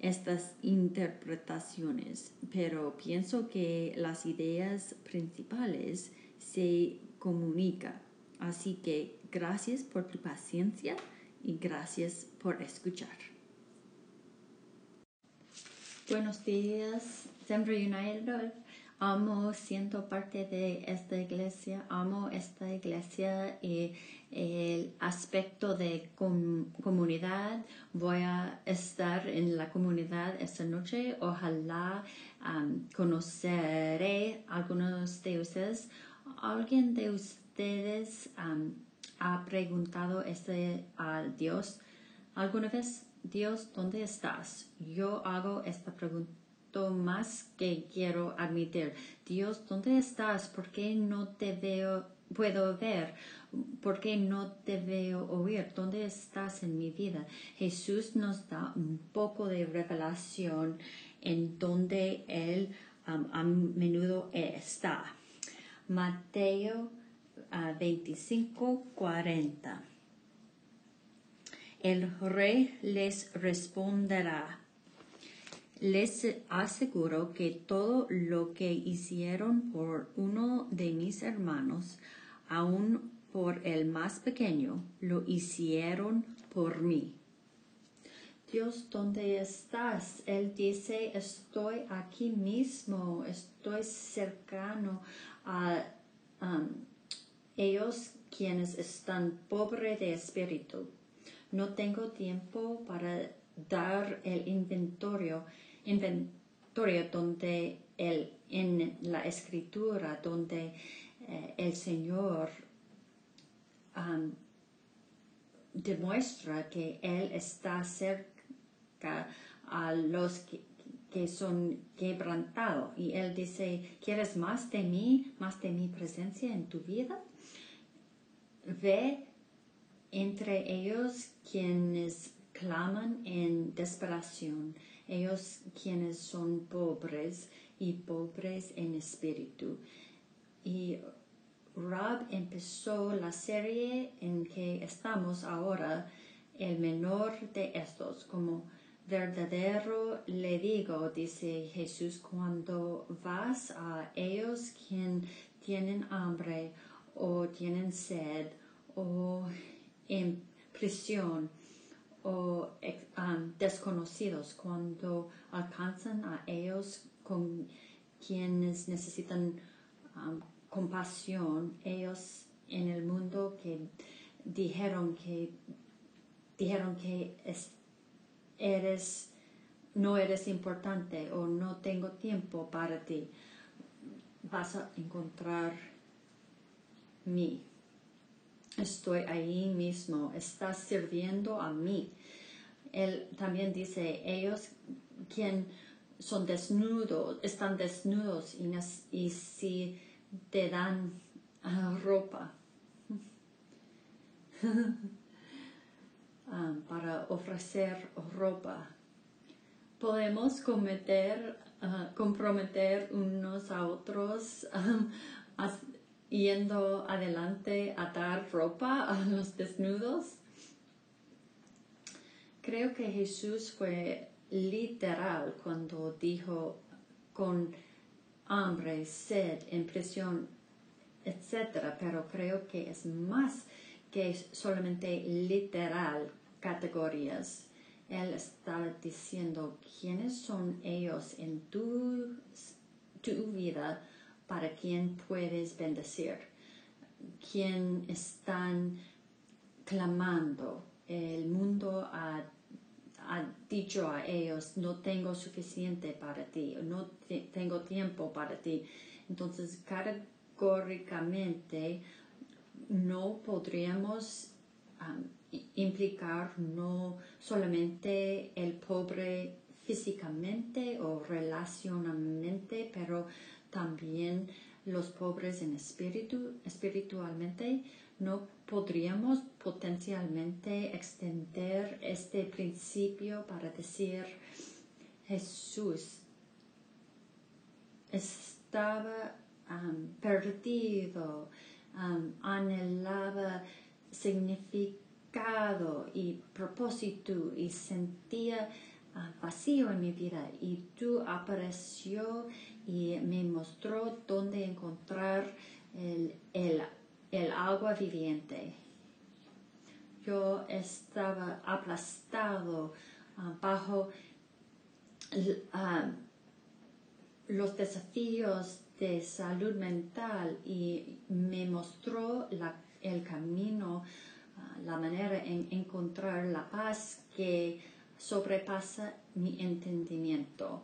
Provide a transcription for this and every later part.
estas interpretaciones, pero pienso que las ideas principales se comunican. Así que gracias por tu paciencia y gracias por escuchar. Buenos días, Denver United. Amo, siento parte de esta iglesia, amo esta iglesia y el aspecto de comunidad. Voy a estar en la comunidad esta noche. Ojalá conoceré a algunos de ustedes. ¿Alguien de ustedes ha preguntado este a Dios alguna vez? Dios, ¿dónde estás? Yo hago esta pregunta más que quiero admitir. Dios, ¿dónde estás? ¿Por qué no te veo, puedo ver? ¿Por qué no te veo oír? ¿Dónde estás en mi vida? Jesús nos da un poco de revelación en donde Él a menudo está. Mateo 25, 40. El rey les responderá les aseguro que todo lo que hicieron por uno de mis hermanos, aun por el más pequeño, lo hicieron por mí. Dios, ¿dónde estás? Él dice, estoy aquí mismo, estoy cercano a um, ellos quienes están pobres de espíritu. No tengo tiempo para dar el inventario inventario donde el, en la escritura donde eh, el Señor demuestra que Él está cerca a los que, que son quebrantados. Y Él dice, ¿quieres más de mí, más de mi presencia en tu vida? Ve entre ellos quienes claman en desesperación ellos quienes son pobres y pobres en espíritu. Y Rob empezó la serie en que estamos ahora, el menor de estos, como verdadero le digo, dice Jesús, cuando vas a ellos quien tienen hambre o tienen sed o en prisión, o um, desconocidos cuando alcanzan a ellos con quienes necesitan um, compasión, ellos en el mundo que dijeron que dijeron que eres no eres importante o no tengo tiempo para ti. Vas a encontrar mí estoy ahí mismo, estás sirviendo a mí. Él también dice, ellos quien son desnudos, están desnudos y, si te dan ah, ropa ah, para ofrecer ropa, podemos cometer, ah, comprometer unos a otros yendo adelante a dar ropa a los desnudos. Creo que Jesús fue literal cuando dijo con hambre, sed, impresión, etc. Pero creo que es más que solamente literal categorías. Él está diciendo quiénes son ellos en tu, tu vida para quien puedes bendecir, quién están clamando. El mundo ha, ha, dicho a ellos, no tengo suficiente para ti, no te, tengo tiempo para ti. Entonces, categóricamente, no podríamos implicar no solamente el pobre físicamente o relacionalmente, pero también los pobres en espíritu, espiritualmente, no podríamos potencialmente extender este principio para decir Jesús estaba perdido, anhelaba significado y propósito y sentía uh, vacío en mi vida y tú apareció y me mostró dónde encontrar el, el, el agua viviente. Yo estaba aplastado uh, bajo uh, los desafíos de salud mental y me mostró el camino, uh, la manera en encontrar la paz que sobrepasa mi entendimiento.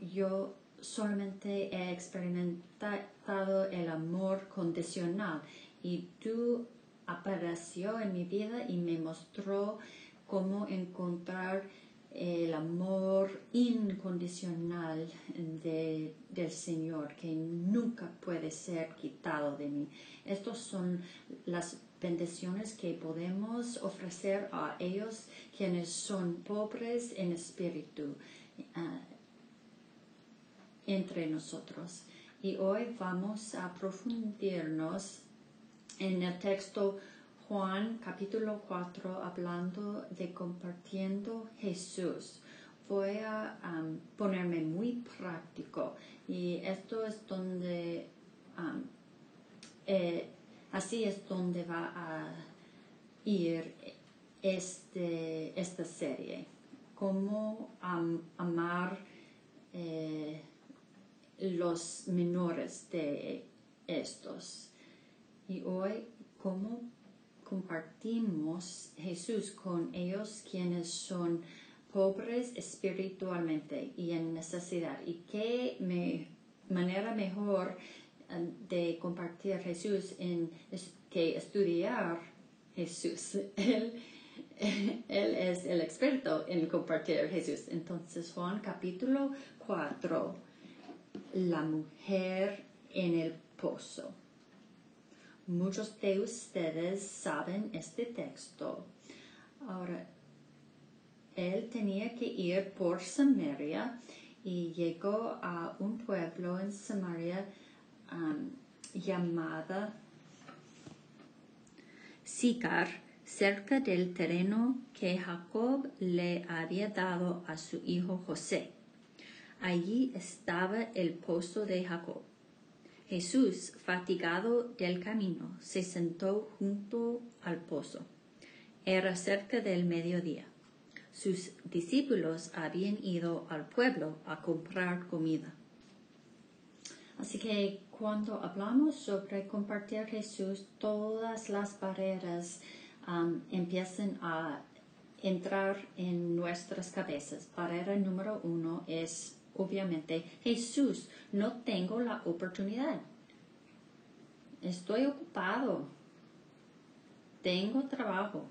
Yo solamente he experimentado el amor condicional y tú apareció en mi vida y me mostró cómo encontrar el amor incondicional de, del Señor que nunca puede ser quitado de mí. Estas son las bendiciones que podemos ofrecer a ellos quienes son pobres en espíritu uh, entre nosotros. Y hoy vamos a profundirnos en el texto Juan capítulo 4 hablando de compartiendo Jesús. Voy a um, ponerme muy práctico y esto es donde, um, eh, así es donde va a ir este, esta serie. Cómo amar eh, los menores de estos. Y hoy, cómo compartimos Jesús con ellos quienes son pobres espiritualmente y en necesidad. Y qué manera mejor eh, de compartir Jesús en que estudiar Jesús. Él, él es el experto en compartir Jesús. Entonces Juan capítulo 4, la mujer en el pozo. Muchos de ustedes saben este texto. Ahora, él tenía que ir por Samaria y llegó a un pueblo en Samaria um, llamada Sicar, cerca del terreno que Jacob le había dado a su hijo José. Allí estaba el pozo de Jacob. Jesús, fatigado del camino, se sentó junto al pozo. Era cerca del mediodía. Sus discípulos habían ido al pueblo a comprar comida. Así que cuando hablamos sobre compartir Jesús, todas las barreras um, empiezan a entrar en nuestras cabezas. Barrera número uno es obviamente, Jesús, no tengo la oportunidad. Estoy ocupado. Tengo trabajo.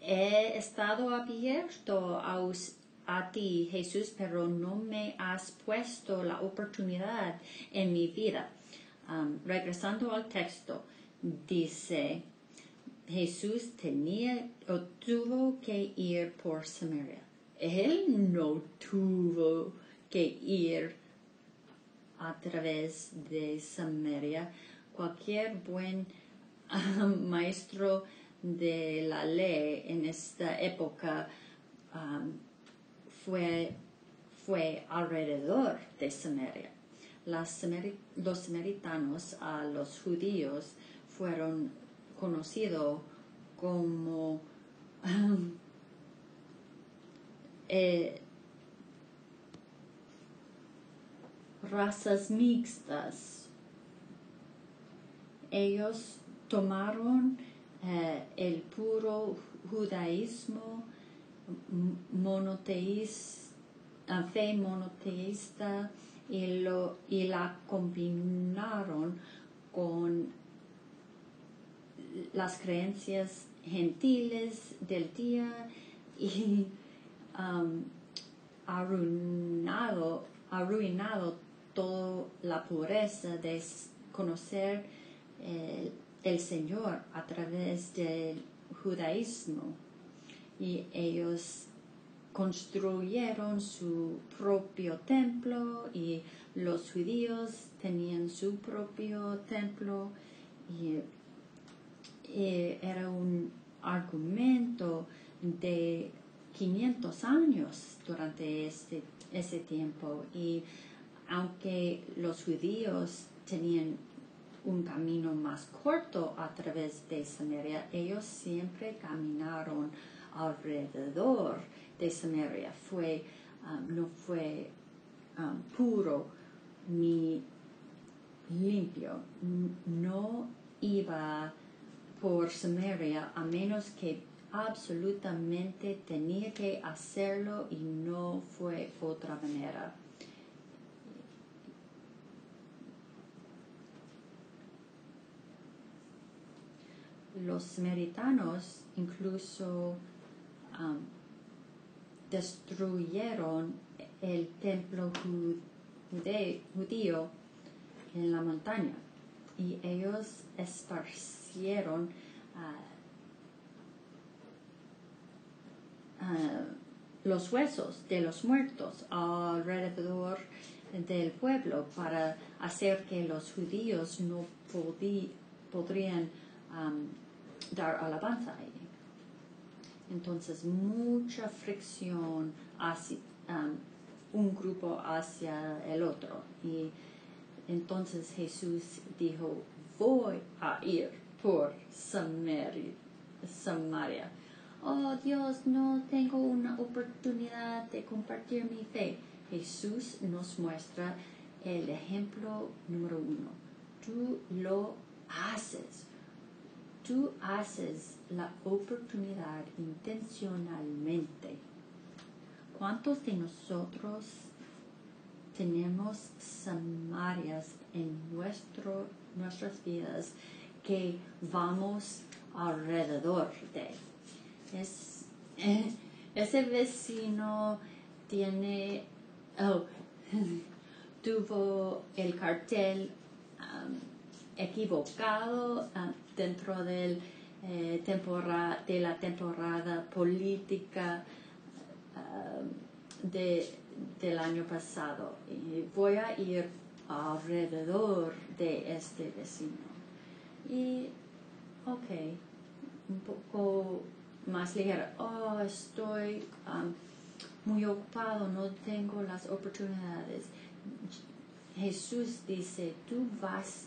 He estado abierto a, a ti, Jesús, pero no me has puesto la oportunidad en mi vida. Um, regresando al texto, dice, Jesús tenía o tuvo que ir por Samaria él no tuvo que ir a través de Samaria. Cualquier buen um, maestro de la ley en esta época um, fue, fue alrededor de Samaria. los samaritanos a los judíos fueron conocidos como um, eh, razas mixtas. Ellos tomaron eh, el puro judaísmo monoteísta, fe monoteísta y, lo, y la combinaron con las creencias gentiles del día y arruinado, arruinado toda la pureza de conocer eh, el Señor a través del judaísmo. Y ellos construyeron su propio templo y los judíos tenían su propio templo y, era un argumento de 500 años durante este, ese tiempo y aunque los judíos tenían un camino más corto a través de Samaria, ellos siempre caminaron alrededor de Samaria. Fue, um, no fue um, puro ni limpio. No iba por Samaria a menos que absolutamente tenía que hacerlo y no fue otra manera. Los samaritanos incluso um, destruyeron el templo judío en la montaña y ellos esparcieron uh, uh, los huesos de los muertos alrededor del pueblo para hacer que los judíos no podrían um, dar alabanza a él. Entonces, mucha fricción hacia un grupo hacia el otro. Y entonces Jesús dijo, voy a ir por Samaria. Samaria. Oh Dios, no tengo una oportunidad de compartir mi fe. Jesús nos muestra el ejemplo número uno. Tú lo haces tú haces la oportunidad intencionalmente. ¿Cuántos de nosotros tenemos samarias en nuestro, nuestras vidas que vamos alrededor de? Es, ese vecino tiene, oh, tuvo el cartel um, equivocado um, dentro del, eh, de la temporada política um, de, del año pasado. Y voy a ir alrededor de este vecino. Y, ok, un poco más ligero. Oh, estoy um, muy ocupado, no tengo las oportunidades. Jesús dice, tú vas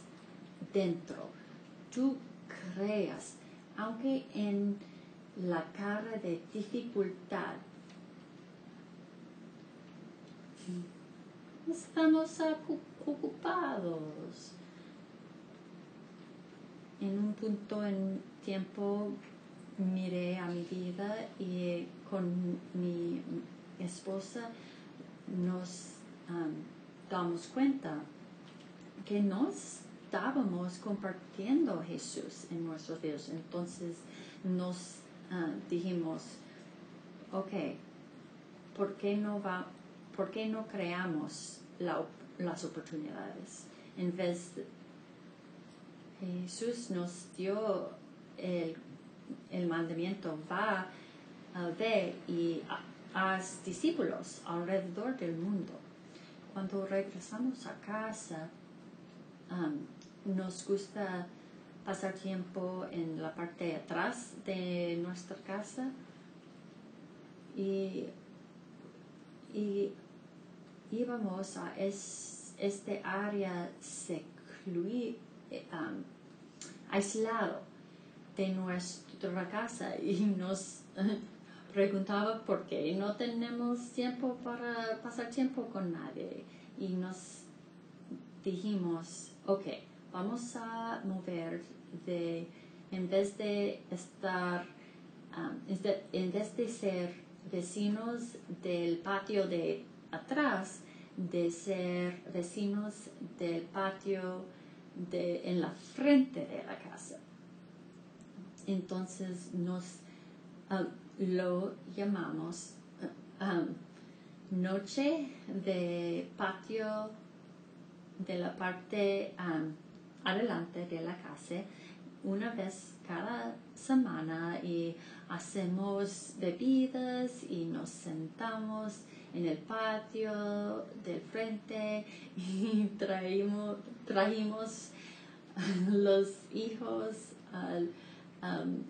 dentro, tú creas, aunque en la cara de dificultad. Estamos ocupados. En un punto en tiempo miré a mi vida y con mi esposa nos damos cuenta que nos estábamos compartiendo Jesús en nuestros vidas. Entonces nos ah, dijimos, ok, ¿por qué no, va, por qué no creamos las oportunidades? En vez de, Jesús nos dio el, el mandamiento, va a ver y haz discípulos alrededor del mundo. Cuando regresamos a casa, nos gusta pasar tiempo en la parte de atrás de nuestra casa y, íbamos a este área secluí, um, aislado de nuestra casa y nos preguntaba por qué no tenemos tiempo para pasar tiempo con nadie y nos dijimos, ok, vamos a mover de, en vez de estar, um, en vez de ser vecinos del patio de atrás, de ser vecinos del patio de, en la frente de la casa. Entonces nos um, lo llamamos um, noche de patio de la parte um, adelante de la casa una vez cada semana y hacemos bebidas y nos sentamos en el patio del frente y traímos, trajimos los hijos al, um,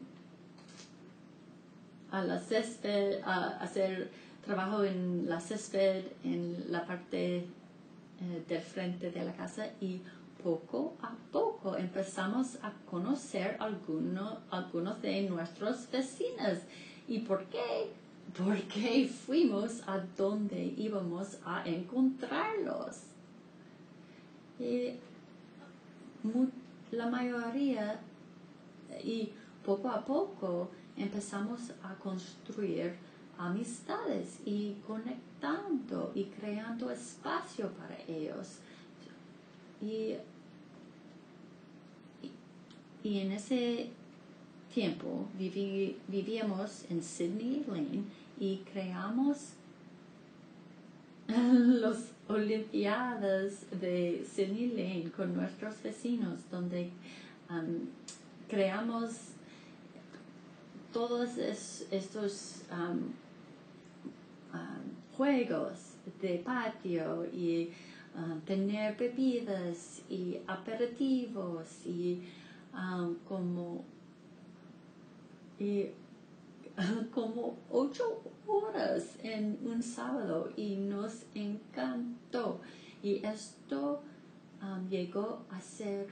a la césped, a hacer trabajo en la césped en la parte eh, del frente de la casa y poco a poco empezamos a conocer alguno, algunos de nuestros vecinos. ¿Y por qué? Porque fuimos a donde íbamos a encontrarlos. Y la mayoría, y poco a poco, empezamos a construir amistades y conectando y creando espacio para ellos. Y, y, en ese tiempo vivíamos en Sydney Lane y creamos los Olimpiadas de Sydney Lane con nuestros vecinos, donde um, creamos todos estos juegos de patio y tener bebidas y aperitivos y como y como ocho horas en un sábado y nos encantó. Y esto llegó a ser,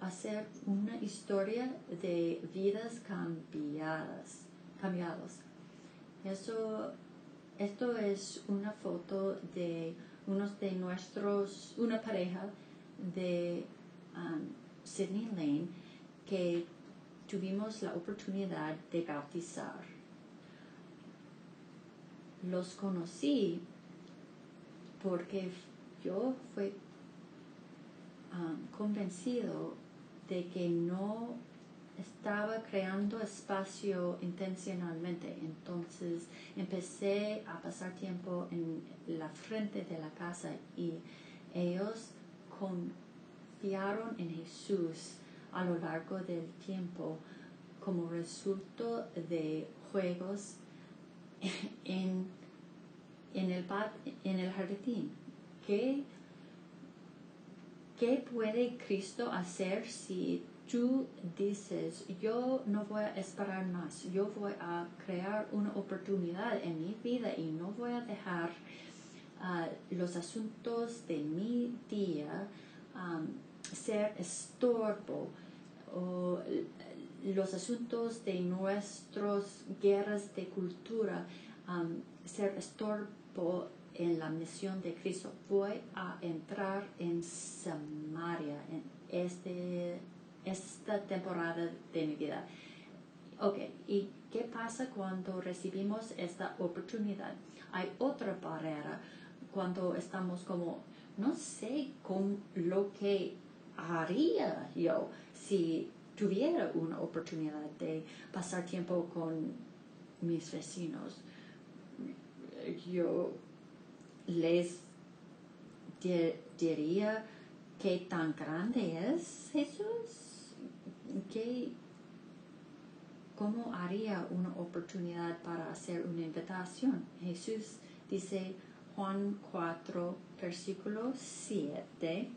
a ser una historia de vidas cambiadas, cambiados. Eso, esto es una foto de unos de nuestros, una pareja de um, Sydney Lane que tuvimos la oportunidad de bautizar. Los conocí porque yo fui convencido de que no estaba creando espacio intencionalmente. Entonces empecé a pasar tiempo en la frente de la casa y ellos confiaron en Jesús a lo largo del tiempo como resultado de juegos en, el, en el jardín. ¿Qué, ¿Qué puede Cristo hacer si tú dices, yo no voy a esperar más, yo voy a crear una oportunidad en mi vida y no voy a dejar ah, los asuntos de mi día ser estorbo o los asuntos de nuestras guerras de cultura ser estorbo en la misión de Cristo. Voy a entrar en Samaria en este, esta temporada de mi vida. Ok, ¿y qué pasa cuando recibimos esta oportunidad? Hay otra barrera cuando estamos como, no sé con lo que haría yo si tuviera una oportunidad de pasar tiempo con mis vecinos. Yo les diría qué tan grande es Jesús, ¿Qué, cómo haría una oportunidad para hacer una invitación. Jesús dice Juan 4, versículo 7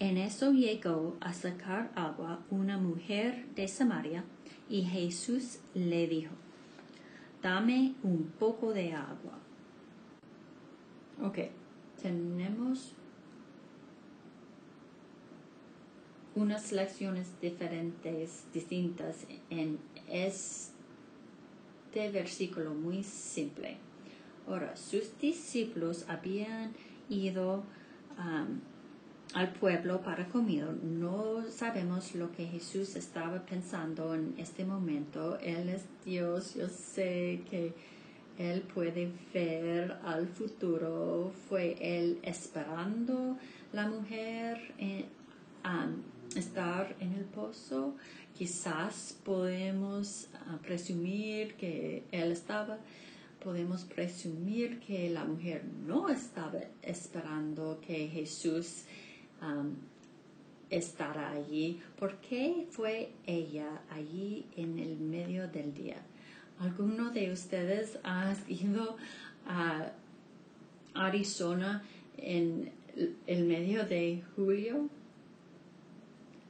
en eso llegó a sacar agua una mujer de Samaria y Jesús le dijo, dame un poco de agua. Ok, tenemos unas lecciones diferentes, distintas en este versículo muy simple. Ahora, sus discípulos habían ido um, al pueblo para comida. No sabemos lo que Jesús estaba pensando en este momento. Él es Dios, yo sé que Él puede ver al futuro. Fue Él esperando la mujer eh, estar en el pozo. Quizás podemos ah, presumir que Él estaba podemos presumir que la mujer no estaba esperando que Jesús um, estará allí. ¿Por qué fue ella allí en el medio del día? ¿Alguno de ustedes ha ido a Arizona en el medio de julio?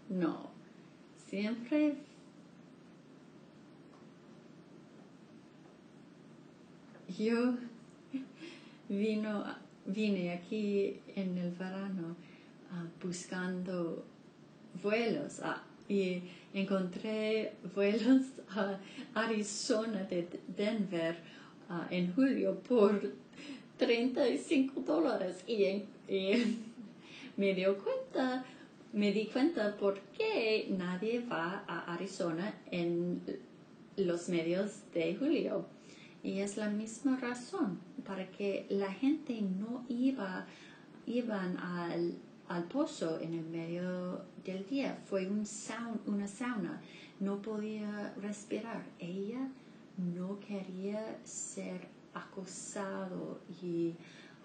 No. Siempre yo vino, vine aquí en el verano Ah, buscando vuelos ah, y encontré vuelos a Arizona de Denver ah, en julio por 35 dólares. Y, me dio cuenta me di cuenta por qué nadie va a Arizona en los medios de julio. Y es la misma razón para que la gente no iba iban al al pozo en el medio del día. Fue un una sauna. No podía respirar. Ella no quería ser acosado y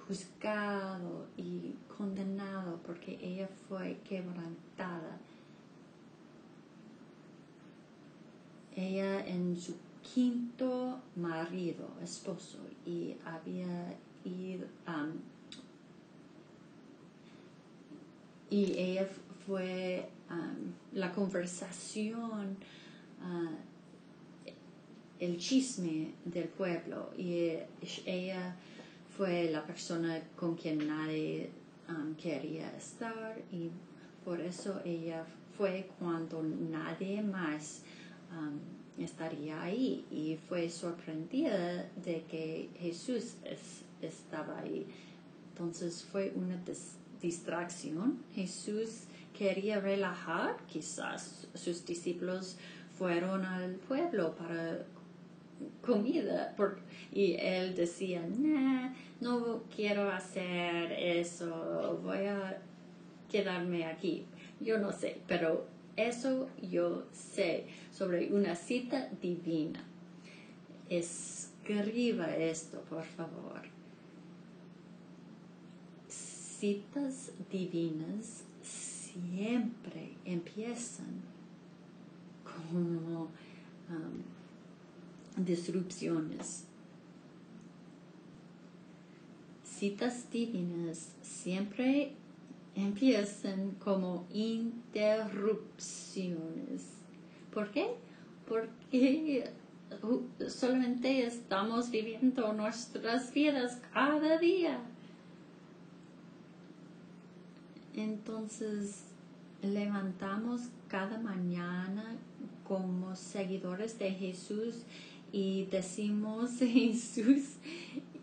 juzgado y condenado porque ella fue quebrantada. Ella en su quinto marido, esposo, y había ido, um, y ella fue la conversación, uh, el chisme del pueblo. Y ella fue la persona con quien nadie quería estar. Y por eso ella fue cuando nadie más estaría ahí. Y fue sorprendida de que Jesús estaba ahí. Entonces fue una distracción. Jesús quería relajar, quizás sus discípulos fueron al pueblo para comida y él decía, no quiero hacer eso, voy a quedarme aquí. Yo no sé, pero eso yo sé sobre una cita divina. Escriba esto, por favor citas divinas siempre empiezan como um, disrupciones. Citas divinas siempre empiezan como interrupciones. ¿Por qué? Porque uh, solamente estamos viviendo nuestras vidas cada día entonces levantamos cada mañana como seguidores de Jesús y decimos, Jesús,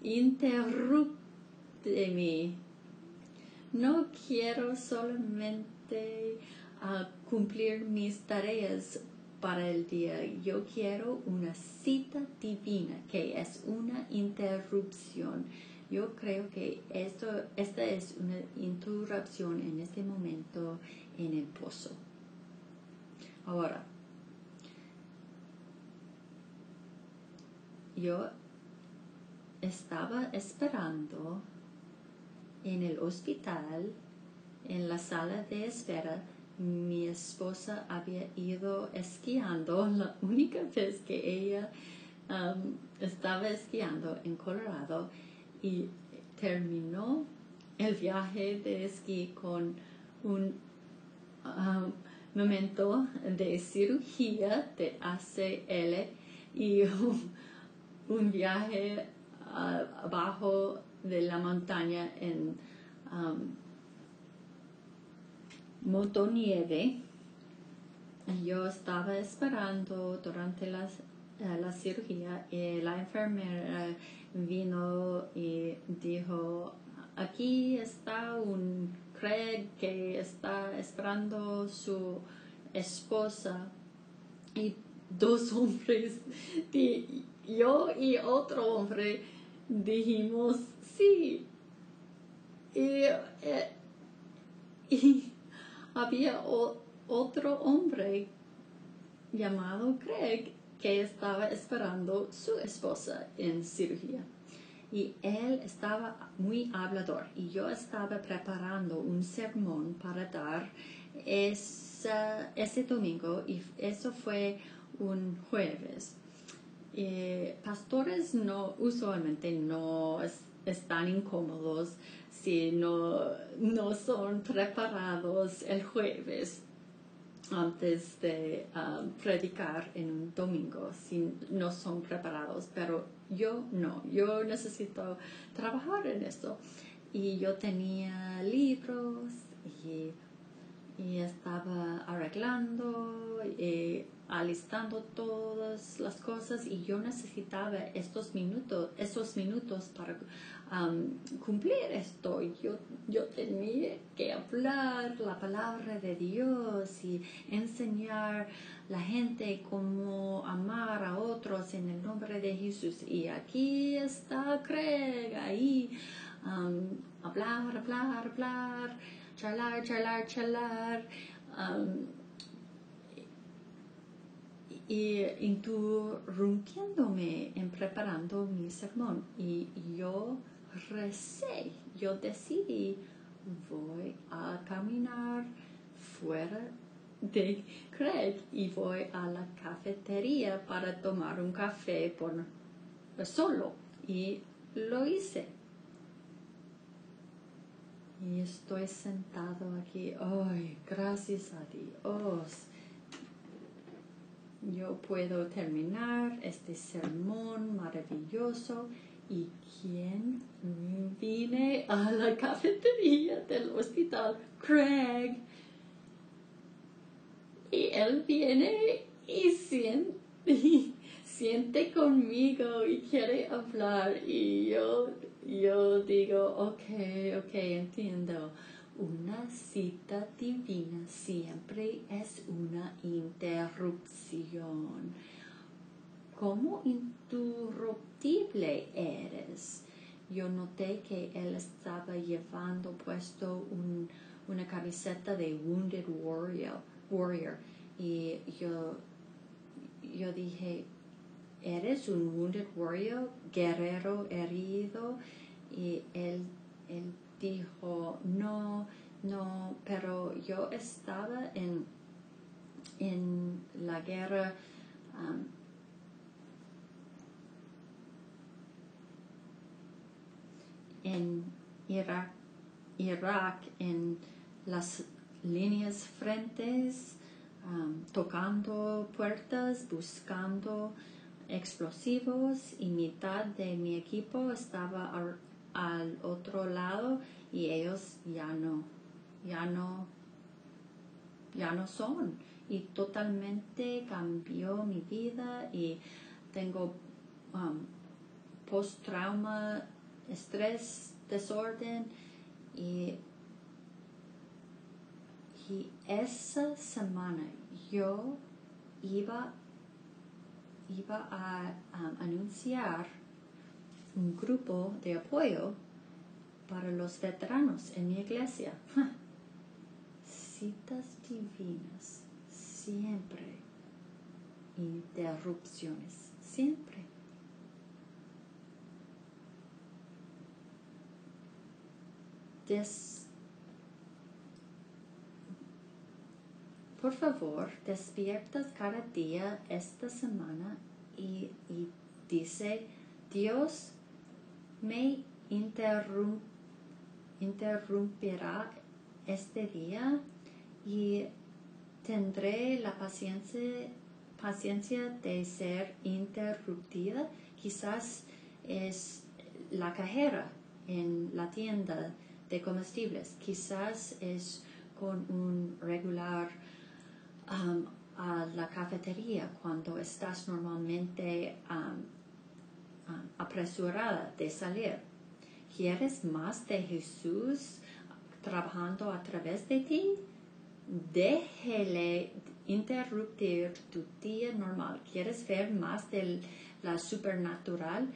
interrúpteme. No quiero solamente ah, cumplir mis tareas para el día. Yo quiero una cita divina, que es una interrupción yo creo que esto, esta es una interrupción en este momento en el pozo. Ahora, yo estaba esperando en el hospital, en la sala de espera, mi esposa había ido esquiando la única vez que ella um, estaba esquiando en Colorado y terminó el viaje de esquí con un um, momento de cirugía de ACL y un, viaje uh, abajo de la montaña en um, motonieve. Yo estaba esperando durante la a la cirugía y la enfermera vino y dijo, aquí está un Craig que está esperando su esposa y dos hombres, yo y otro hombre dijimos sí. Y, eh, había otro hombre llamado Craig que estaba esperando su esposa en cirugía. Y él estaba muy hablador y yo estaba preparando un sermón para dar ese domingo y eso fue un jueves. pastores no usualmente no están incómodos si no, no son preparados el jueves antes de um, predicar en un domingo si no son preparados, pero yo no, yo necesito trabajar en eso. Y yo tenía libros y, y estaba arreglando y alistando todas las cosas y yo necesitaba estos minutos, esos minutos para cumplir esto. Yo, yo tenía que hablar la palabra de Dios y enseñar la gente cómo amar a otros en el nombre de Jesús. Y aquí está Craig, ahí, hablar, hablar, hablar, charlar, charlar, charlar. y interrumpiéndome en preparando mi sermón y yo recé, yo decidí, voy a caminar fuera de Craig y voy a la cafetería para tomar un café por solo y lo hice. Y estoy sentado aquí, ay, gracias a Dios. Yo puedo terminar este sermón maravilloso ¿Y quién vine a la cafetería del hospital? Craig. Y él viene y siente, siente conmigo y quiere hablar. Y yo, yo digo, ok, ok, entiendo. Una cita divina siempre es una interrupción cómo interruptible eres. Yo noté que él estaba llevando puesto una camiseta de Wounded Warrior, warrior y yo, yo dije, ¿eres un Wounded Warrior, guerrero herido? Y él, él dijo, no, no, pero yo estaba en, en la guerra um, en Irak, Irak en las líneas frentes, um, tocando puertas, buscando explosivos y mitad de mi equipo estaba al, otro lado y ellos ya no, ya no, ya no son. Y totalmente cambió mi vida y tengo um, post-trauma estrés, desorden y, y esa semana yo iba, iba a, anunciar un grupo de apoyo para los veteranos en mi iglesia. Citas divinas, siempre. Interrupciones, siempre. Por favor, despiertas cada día esta semana y, dice, Dios me interrumpirá este día y tendré la paciencia, paciencia de ser interrumpida. Quizás es la cajera en la tienda de comestibles. Quizás es con un regular a la cafetería cuando estás normalmente apresurada de salir. ¿Quieres más de Jesús trabajando a través de ti? Déjele interrumpir tu día normal. ¿Quieres ver más de la supernatural?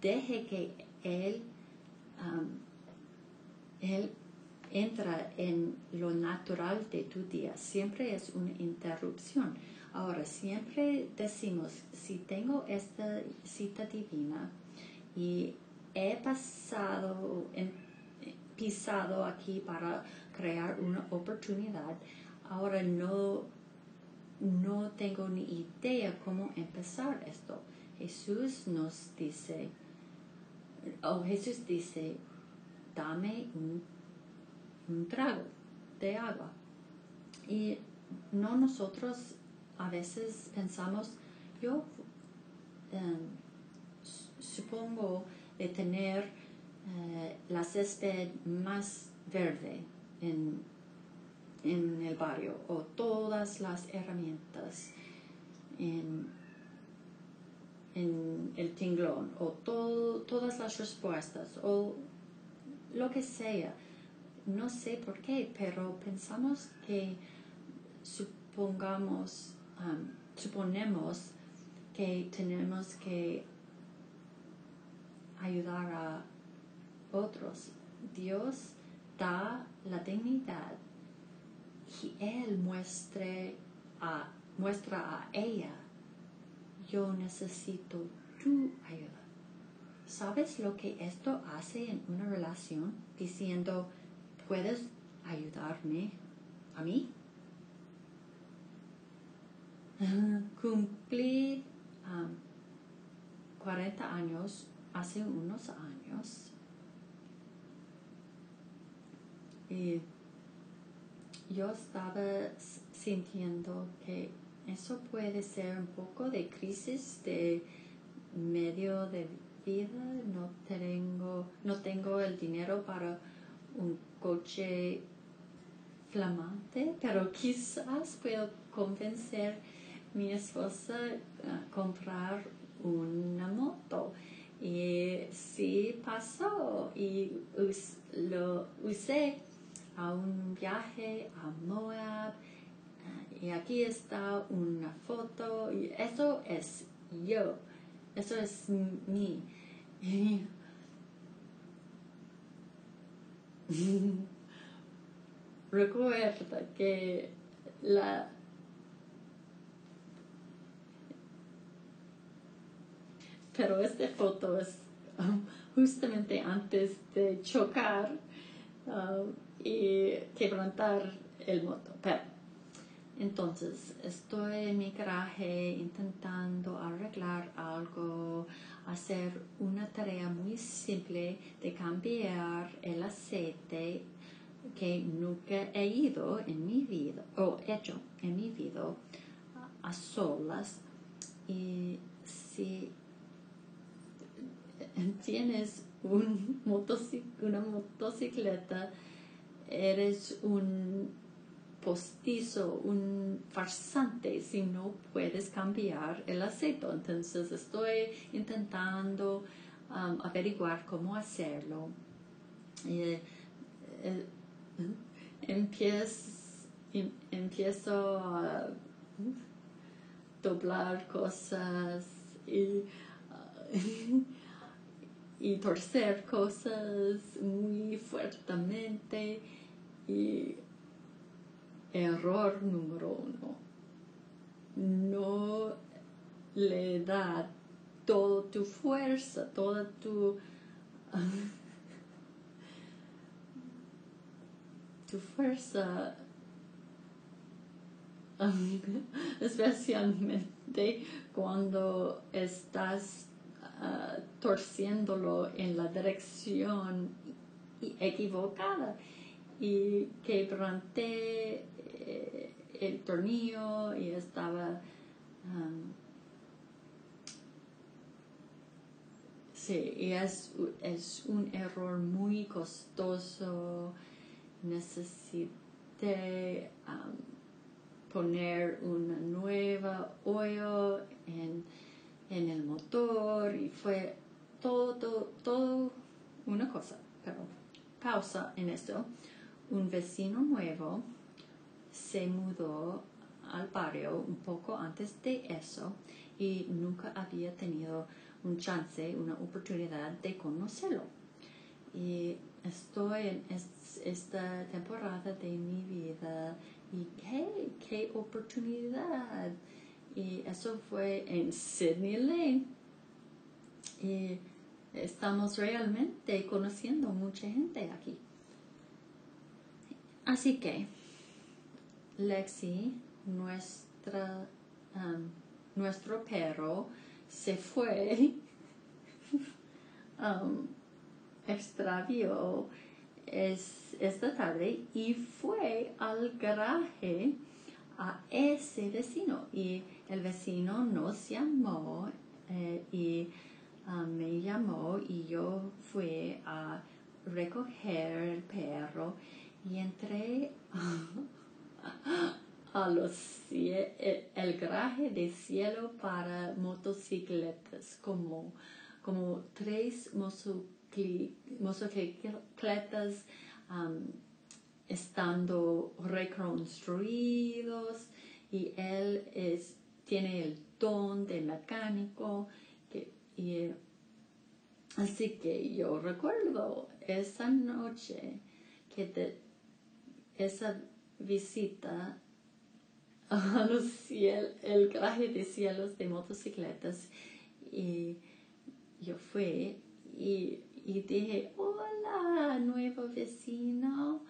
Deje que Él, él entra en lo natural de tu día. Siempre es una interrupción. Ahora, siempre decimos, si tengo esta cita divina y he pasado, en, pisado aquí para crear una oportunidad, ahora no, no tengo ni idea cómo empezar esto. Jesús nos dice, o Jesús dice, dame un, un trago de agua. Y no nosotros a veces pensamos, yo um, supongo de tener uh, la césped más verde en, en, el barrio o todas las herramientas en, en el tinglón o todo, todas las respuestas o lo que sea. No sé por qué, pero pensamos que supongamos, um, suponemos que tenemos que ayudar a otros. Dios da la dignidad y Él muestre a, muestra a ella, yo necesito tu ayuda. ¿Sabes lo que esto hace en una relación? Diciendo, ¿puedes ayudarme a mí? Cumplí um, 40 años hace unos años y yo estaba sintiendo que eso puede ser un poco de crisis de medio de vida. No tengo, no tengo el dinero para un coche flamante, pero quizás puedo convencer a mi esposa a comprar una moto. Y sí pasó y lo usé a un viaje a Moab y aquí está una foto y eso es yo, eso es mí. Recuerda que la pero esta foto es um, justamente antes de chocar um, y quebrantar el moto. Pero, entonces, estoy en mi garaje intentando arreglar algo, hacer una tarea muy simple de cambiar el aceite que nunca he ido en mi vida, o hecho en mi vida a solas. Y si tienes un una motocicleta, eres un postizo, un farsante si no puedes cambiar el aceite. Entonces estoy intentando um, averiguar cómo hacerlo. Eh, eh, empiezo, a doblar cosas y y torcer cosas muy fuertemente y error número uno. No le da toda tu fuerza toda tu tu fuerza especialmente cuando estás uh, torciéndolo en la dirección equivocada y quebranté eh, el tornillo y estaba um, sí es, es un error muy costoso necesité um, poner una nueva hoyo en, en el motor y fue todo, todo una cosa, pero pausa en esto. Un vecino nuevo se mudó al barrio un poco antes de eso y nunca había tenido un chance, una oportunidad de conocerlo. Y estoy en esta temporada de mi vida y qué, qué oportunidad. Y eso fue en Sydney Lane. Y estamos realmente conociendo mucha gente aquí. Así que Lexi, nuestra, nuestro perro, se fue, extravió es, esta tarde y fue al garaje a ese vecino. Y el vecino nos llamó eh, y me llamó y yo fui a recoger el perro y entré a los el garaje de cielo para motocicletas como como tres motocicletas estando reconstruidos. Y él es tiene el don de mecánico que, y, así que yo recuerdo esa noche que de, esa visita a los ciel, el garaje de cielos de motocicletas y yo fui y, y dije, hola, nuevo vecino,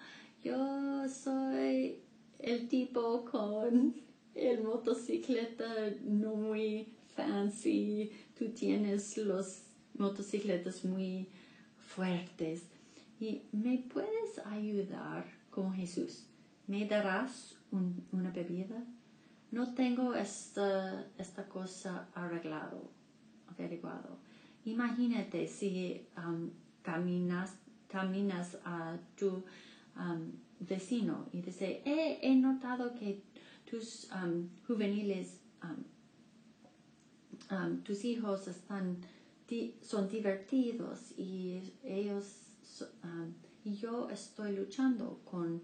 yo soy el tipo con el motocicleta no muy fancy, tú tienes los motocicletas muy fuertes y me puedes ayudar con Jesús. ¿Me darás una bebida? No tengo esta, esta cosa arreglado, averiguado. Imagínate si um, caminas, caminas a tu um, vecino y dice, he notado que tus um, juveniles, tus hijos están, son divertidos y ellos, yo estoy luchando con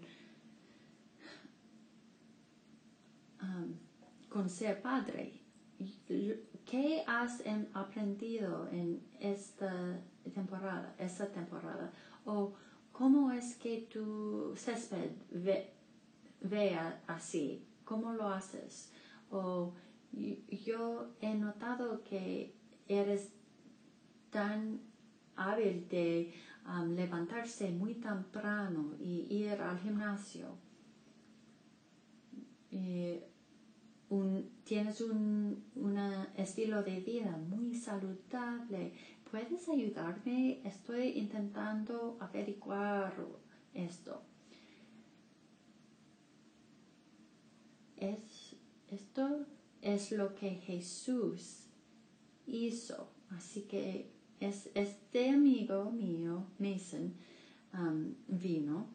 con ser padre. ¿Qué has aprendido en esta temporada, esta temporada? ¿O cómo es que tu césped ve, vea así? ¿Cómo lo haces? O yo he notado que eres tan hábil de levantarse muy temprano y ir al gimnasio. Un, tienes un estilo de vida muy saludable, ¿puedes ayudarme? Estoy intentando averiguar esto. Es, esto es lo que Jesús hizo. Así que es, este amigo mío, Mason, um, vino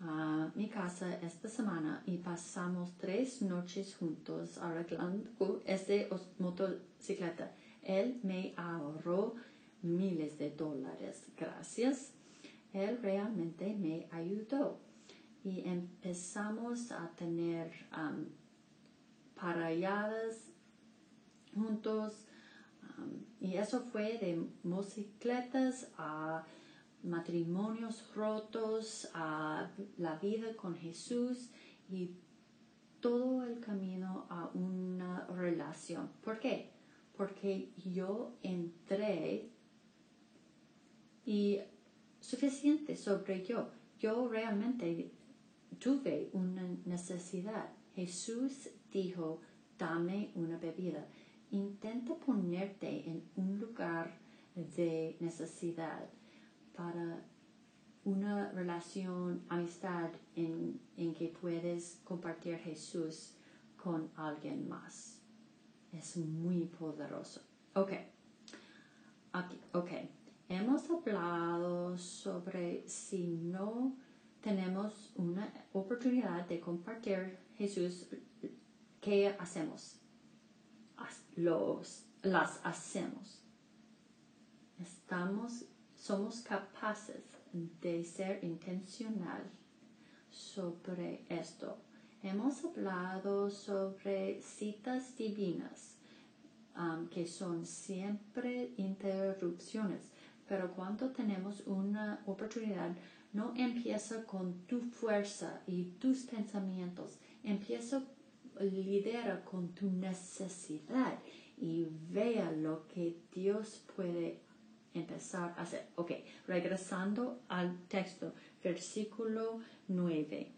a mi casa esta semana y pasamos tres noches juntos arreglando esa motocicleta. Él me ahorró miles de dólares. Gracias. Él realmente me ayudó y empezamos a tener um, juntos y eso fue de motocicletas a matrimonios rotos, a la vida con Jesús y todo el camino a una relación. ¿Por qué? Porque yo entré y suficiente sobre yo. Yo realmente tuve una necesidad. Jesús dijo, dame una bebida. Intenta ponerte en un lugar de necesidad para una relación, amistad en, que puedes compartir Jesús con alguien más. Es muy poderoso. Ok. Aquí, ok. Hemos hablado sobre si no tenemos una oportunidad de compartir Jesús ¿qué hacemos? Los, las hacemos. Estamos, somos capaces de ser intencional sobre esto. Hemos hablado sobre citas divinas, um, que son siempre interrupciones, pero cuando tenemos una oportunidad, no empieza con tu fuerza y tus pensamientos, empieza, lidera con tu necesidad y vea lo que Dios puede empezar a hacer. Ok, regresando al texto, versículo 9.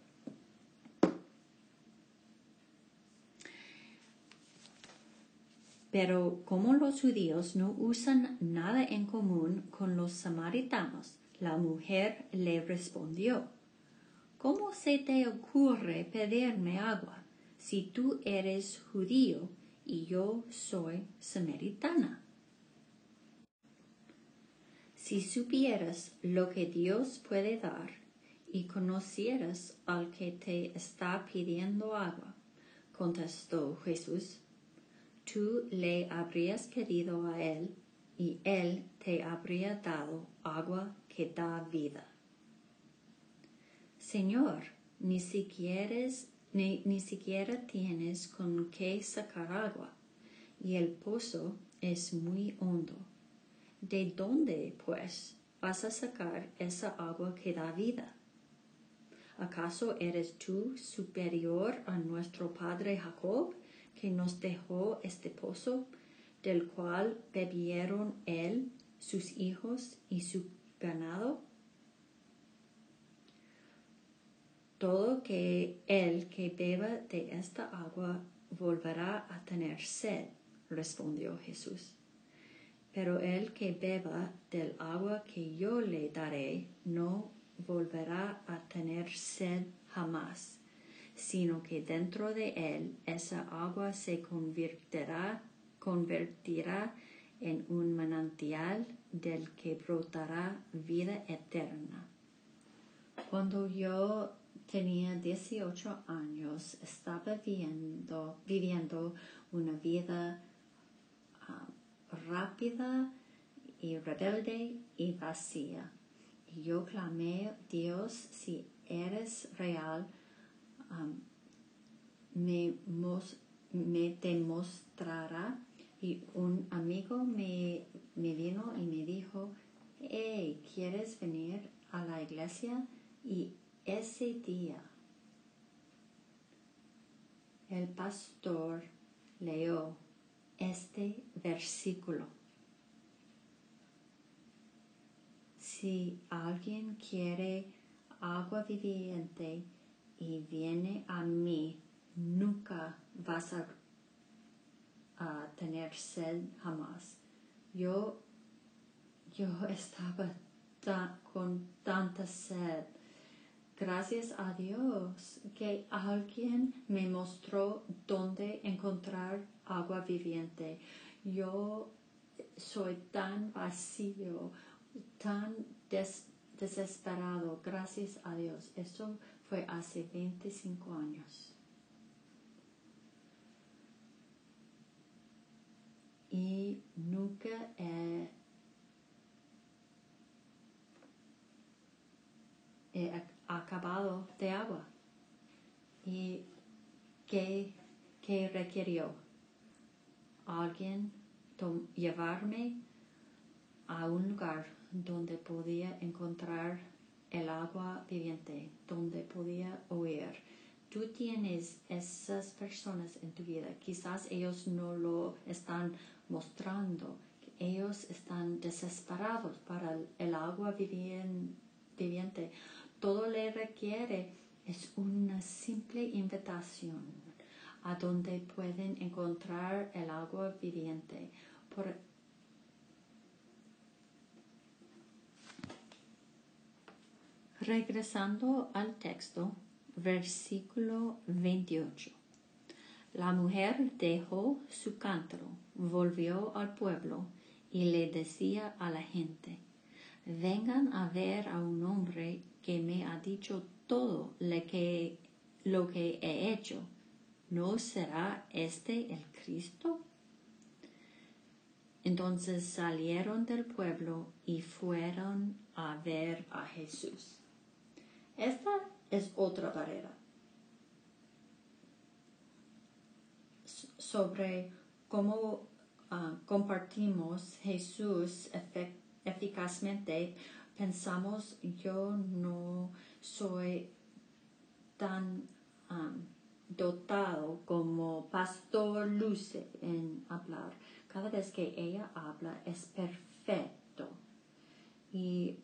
Pero como los judíos no usan nada en común con los samaritanos, la mujer le respondió, ¿Cómo se te ocurre pedirme agua si tú eres judío y yo soy samaritana? Si supieras lo que Dios puede dar y conocieras al que te está pidiendo agua, contestó Jesús, tú le habrías pedido a él y él te habría dado agua que da vida. Señor, ni siquiera, ni, ni siquiera tienes con qué sacar agua y el pozo es muy hondo. ¿De dónde, pues, vas a sacar esa agua que da vida? ¿Acaso eres tú superior a nuestro padre Jacob, que nos dejó este pozo, del cual bebieron él, sus hijos y su ganado? Todo que el que beba de esta agua volverá a tener sed, respondió Jesús. Pero el que beba del agua que yo le daré no volverá a tener sed jamás, sino que dentro de él esa agua se convertirá, convertirá en un manantial del que brotará vida eterna. Cuando yo tenía 18 años, estaba viviendo, viviendo una vida ah, rápida y rebelde y vacía. Y yo clamé, Dios, si eres real, me, me demostrará. Y un amigo me, me vino y me dijo, hey, ¿quieres venir a la iglesia? Y ese día el pastor leyó este versículo. Si alguien quiere agua viviente y viene a mí, nunca vas a, tener sed jamás. Yo, yo estaba con tanta sed. Gracias a Dios que alguien me mostró dónde encontrar agua viviente. Yo soy tan vacío, tan desesperado, gracias a Dios. Eso fue hace 25 años. Y nunca he, acabado de agua. ¿Y qué, requirió? Alguien llevarme a un lugar donde podía encontrar el agua viviente, donde podía oír. Tú tienes esas personas en tu vida. Quizás ellos no lo están mostrando. Ellos están desesperados para el agua viviente. Todo le requiere es una simple invitación a donde pueden encontrar el agua viviente. Regresando al texto, versículo 28. La mujer dejó su cántaro, volvió al pueblo y le decía a la gente, vengan a ver a un hombre que me ha dicho todo lo que, lo que he hecho. ¿no será este el Cristo? Entonces salieron del pueblo y fueron a ver a Jesús. Esta es otra barrera sobre cómo ah, compartimos Jesús eficazmente. Pensamos, yo no soy tan dotado como Pastor Luce en hablar. Cada vez que ella habla es perfecto. Y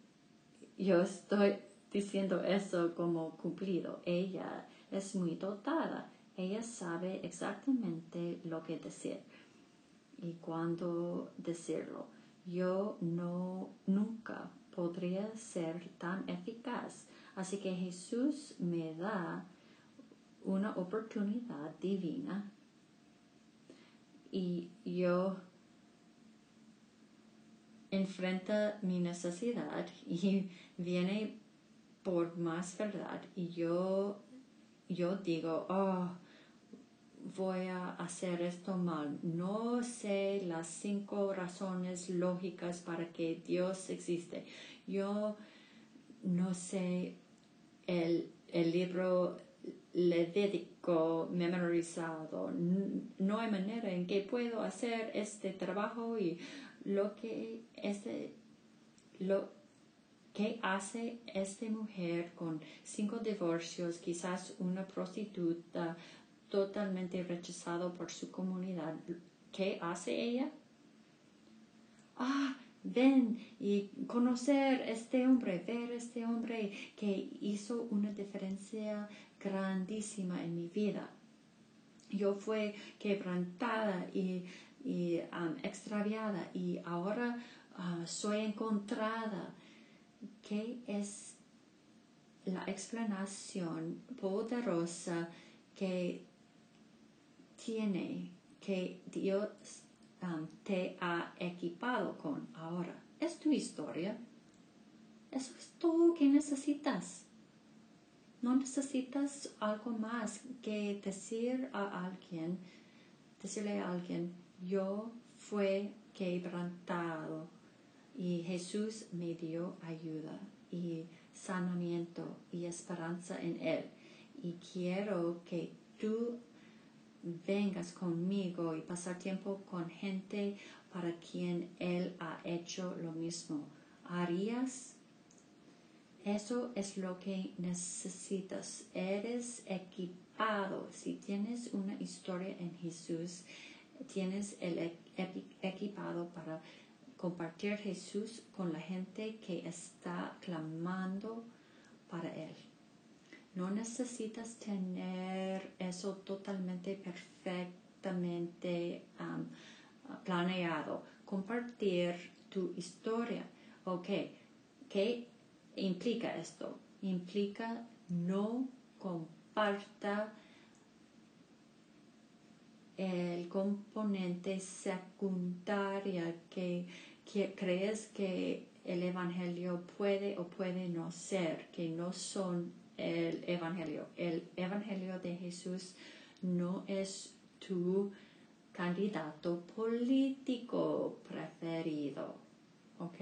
yo estoy diciendo eso como cumplido. Ella es muy dotada. Ella sabe exactamente lo que decir y cuándo decirlo. Yo no nunca podría ser tan eficaz. Así que Jesús me da una oportunidad divina y yo enfrenta mi necesidad y viene por más verdad y yo yo digo oh voy a hacer esto mal no sé las cinco razones lógicas para que Dios existe yo no sé el, el libro Levítico memorizado. No hay manera en que puedo hacer este trabajo y lo que este, lo que hace esta mujer con cinco divorcios, quizás una prostituta totalmente rechazado por su comunidad. ¿Qué hace ella? Ah, ven y conocer este hombre, ver este hombre que hizo una diferencia grandísima en mi vida. Yo fui quebrantada y, um, extraviada y ahora uh, soy encontrada. ¿Qué es la explanación poderosa que tiene que Dios um, te ha equipado con ahora? Es tu historia. Eso es todo que necesitas. No necesitas algo más que decir a alguien, decirle a alguien, yo fui quebrantado y Jesús me dio ayuda y sanamiento y esperanza en Él. Y quiero que tú vengas conmigo y pasar tiempo con gente para quien Él ha hecho lo mismo. ¿Harías eso es lo que necesitas. Eres equipado. Si tienes una historia en Jesús, tienes el equipado para compartir Jesús con la gente que está clamando para Él. No necesitas tener eso totalmente perfectamente planeado. Compartir tu historia. Ok, ¿qué implica esto? Implica no comparta el componente secundario que, crees que el Evangelio puede o puede no ser, que no son el Evangelio. El Evangelio de Jesús no es tu candidato político preferido. ¿Ok?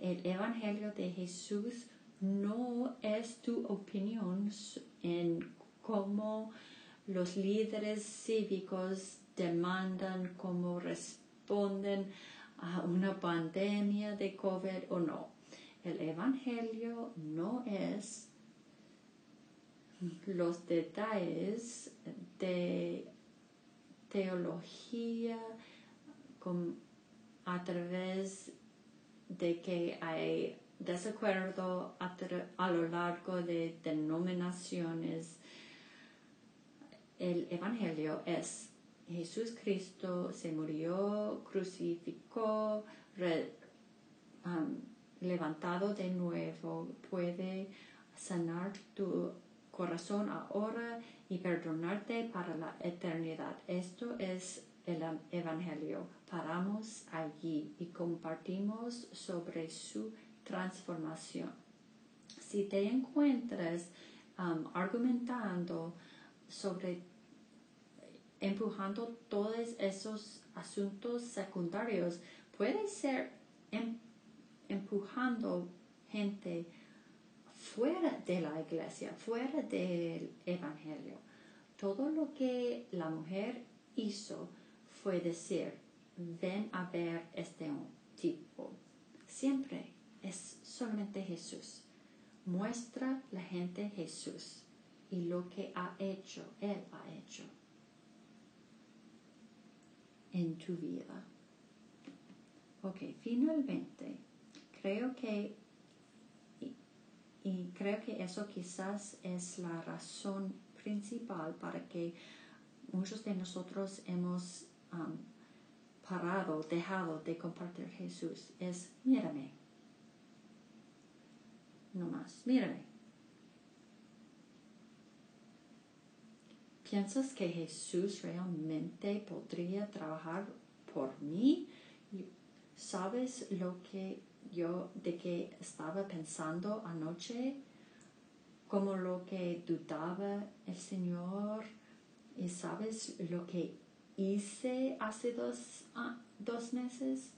el Evangelio de Jesús no es tu opinión en cómo los líderes cívicos demandan, cómo responden a una pandemia de COVID o no. El Evangelio no es los detalles de teología a través de que hay desacuerdo a, lo largo de denominaciones. El Evangelio es Jesús Cristo se murió, crucificó, levantado de nuevo, puede sanar tu corazón ahora y perdonarte para la eternidad. Esto es el Evangelio. Paramos allí y compartimos sobre su transformación. Si te encuentras um, argumentando sobre empujando todos esos asuntos secundarios. Puede ser em- empujando gente fuera de la iglesia, fuera del evangelio. Todo lo que la mujer hizo fue decir, ven a ver este tipo. Siempre es solamente Jesús. Muestra la gente Jesús y lo que ha hecho, Él ha hecho en tu vida. Ok, finalmente, creo que, y creo que eso quizás es la razón principal para que muchos de nosotros hemos um, parado, dejado de compartir Jesús, es mírame. No más, mírame. ¿Piensas que Jesús realmente podría trabajar por mí? ¿Sabes lo que yo de que estaba pensando anoche? Como lo que dudaba el Señor. ¿Y sabes lo que hice hace dos, ah, dos meses?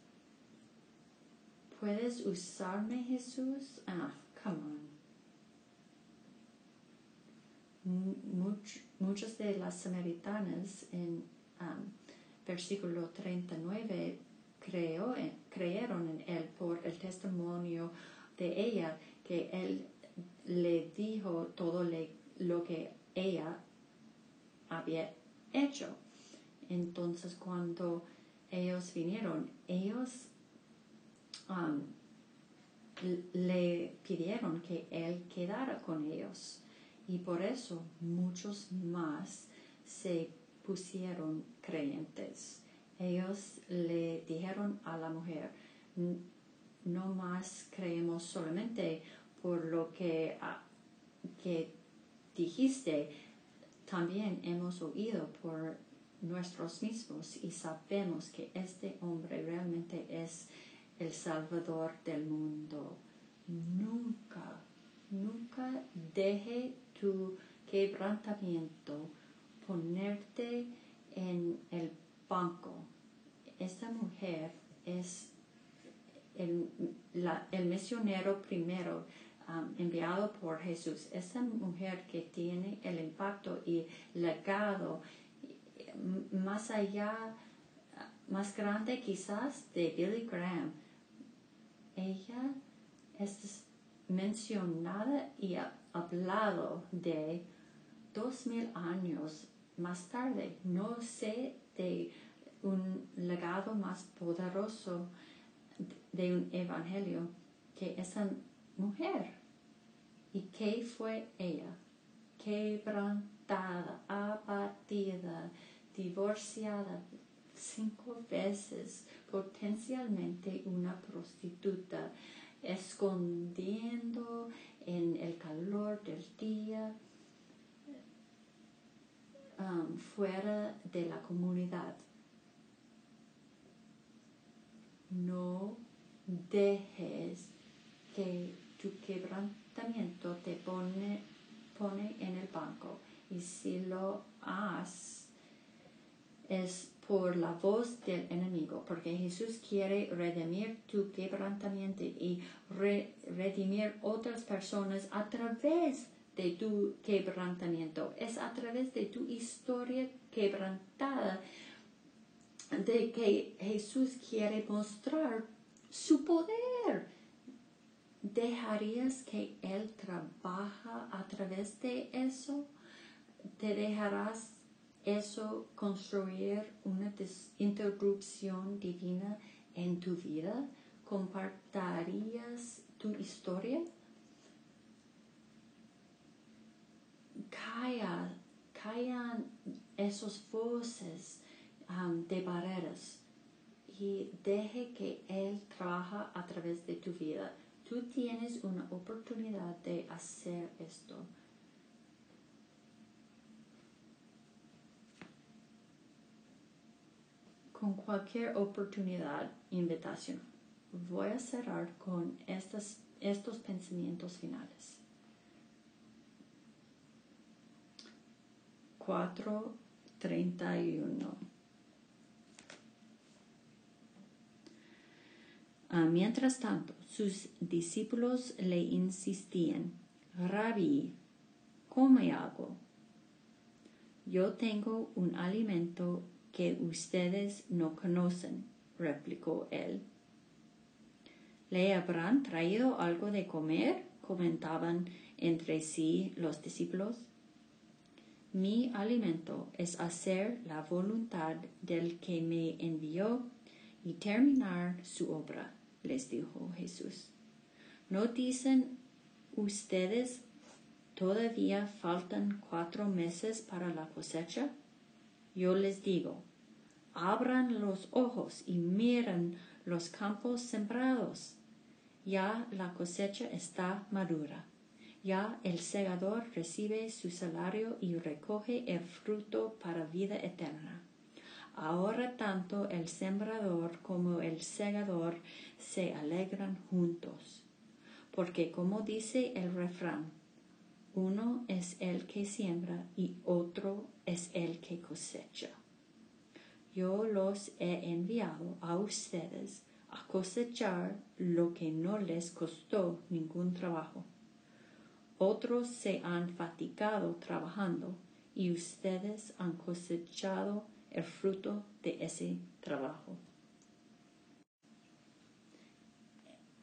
¿Puedes usarme, Jesús? Ah, come on. Much, muchas de las samaritanas en um, versículo 39 creo, eh, creyeron en él por el testimonio de ella que él le dijo todo le, lo que ella había hecho. Entonces cuando ellos vinieron, ellos um, le pidieron que él quedara con ellos y por eso muchos más se pusieron creyentes. Ellos le dijeron a la mujer, no más creemos solamente por lo que, que dijiste, también hemos oído por nuestros mismos y sabemos que este hombre realmente es el Salvador del mundo. Nunca, nunca deje tu quebrantamiento ponerte en el banco. Esta mujer es el, la, el misionero primero um, enviado por Jesús. Esa mujer que tiene el impacto y legado más allá, más grande quizás de Billy Graham. Ella es mencionada y hablado de dos mil años más tarde. No sé de un legado más poderoso de un evangelio que esa mujer. ¿Y qué fue ella? Quebrantada, abatida, divorciada cinco veces, potencialmente una prostituta, escondiendo en el calor del día um, fuera de la comunidad. No dejes que tu quebrantamiento te pone, pone en el banco y si lo haces es por la voz del enemigo, porque Jesús quiere redimir tu quebrantamiento y redimir otras personas a través de tu quebrantamiento. Es a través de tu historia quebrantada de que Jesús quiere mostrar su poder. ¿Dejarías que Él trabaja a través de eso? ¿Te dejarás eso construir una interrupción divina en tu vida? ¿Compartirías tu historia? Calla, callan esos voces um, de barreras y deje que Él trabaja a través de tu vida. Tú tienes una oportunidad de hacer esto. con cualquier oportunidad, invitación. Voy a cerrar con estas, estos pensamientos finales. Cuatro 31. Ah, mientras tanto, sus discípulos le insistían, Rabí, come algo. Yo tengo un alimento que ustedes no conocen, replicó él. ¿Le habrán traído algo de comer? comentaban entre sí los discípulos. Mi alimento es hacer la voluntad del que me envió y terminar su obra, les dijo Jesús. ¿No dicen ustedes todavía faltan cuatro meses para la cosecha? Yo les digo, abran los ojos y miren los campos sembrados. Ya la cosecha está madura. Ya el segador recibe su salario y recoge el fruto para vida eterna. Ahora tanto el sembrador como el segador se alegran juntos. Porque como dice el refrán, uno es el que siembra y otro es el que cosecha. Yo los he enviado a ustedes a cosechar lo que no les costó ningún trabajo. Otros se han fatigado trabajando y ustedes han cosechado el fruto de ese trabajo.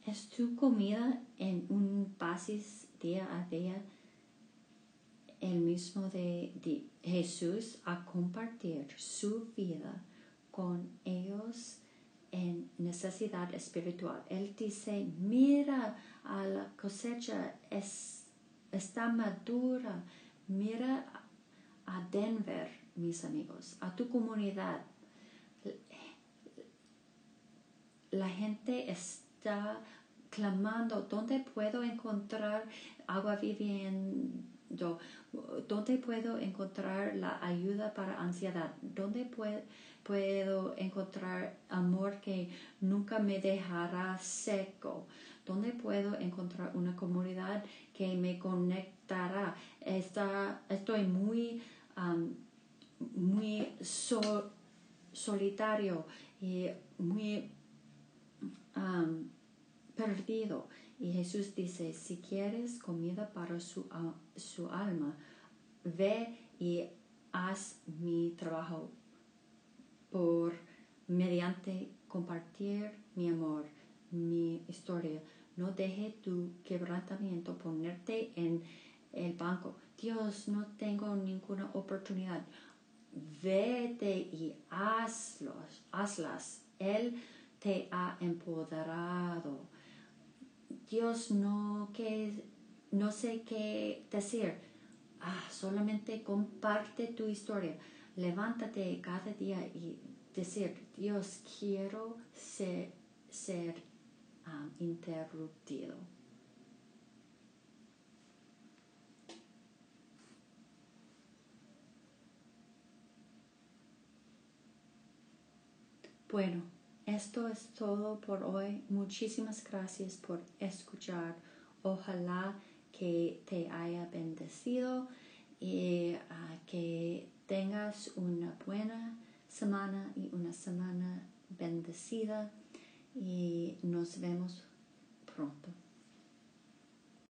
¿Es tu comida en un pasis día a día el mismo de, de Jesús a compartir su vida con ellos en necesidad espiritual? Él dice, mira a la cosecha, es está madura. Mira a Denver, mis amigos, a tu comunidad. La gente está clamando, ¿dónde puedo encontrar agua viviendo? ¿Dónde puedo encontrar la ayuda para ansiedad? ¿Dónde puedo, puedo encontrar amor que nunca me dejará seco? ¿Dónde puedo encontrar una comunidad que me conectará? Está, estoy muy, muy solitario y muy perdido. Y Jesús dice, si quieres comida para su, su alma, ve y haz mi trabajo por mediante compartir mi amor, mi historia, no deje tu quebrantamiento ponerte en el banco. Dios, no tengo ninguna oportunidad. Vete y hazlos, hazlas. Él te ha empoderado. Dios, no, que, no sé qué decir. Ah, solamente comparte tu historia. Levántate cada día y decir, Dios, quiero ser, ser interrumpido. Bueno, esto es todo por hoy. Muchísimas gracias por escuchar. Ojalá que te haya bendecido y ah, que tengas una buena semana y una semana bendecida y nos vemos pronto.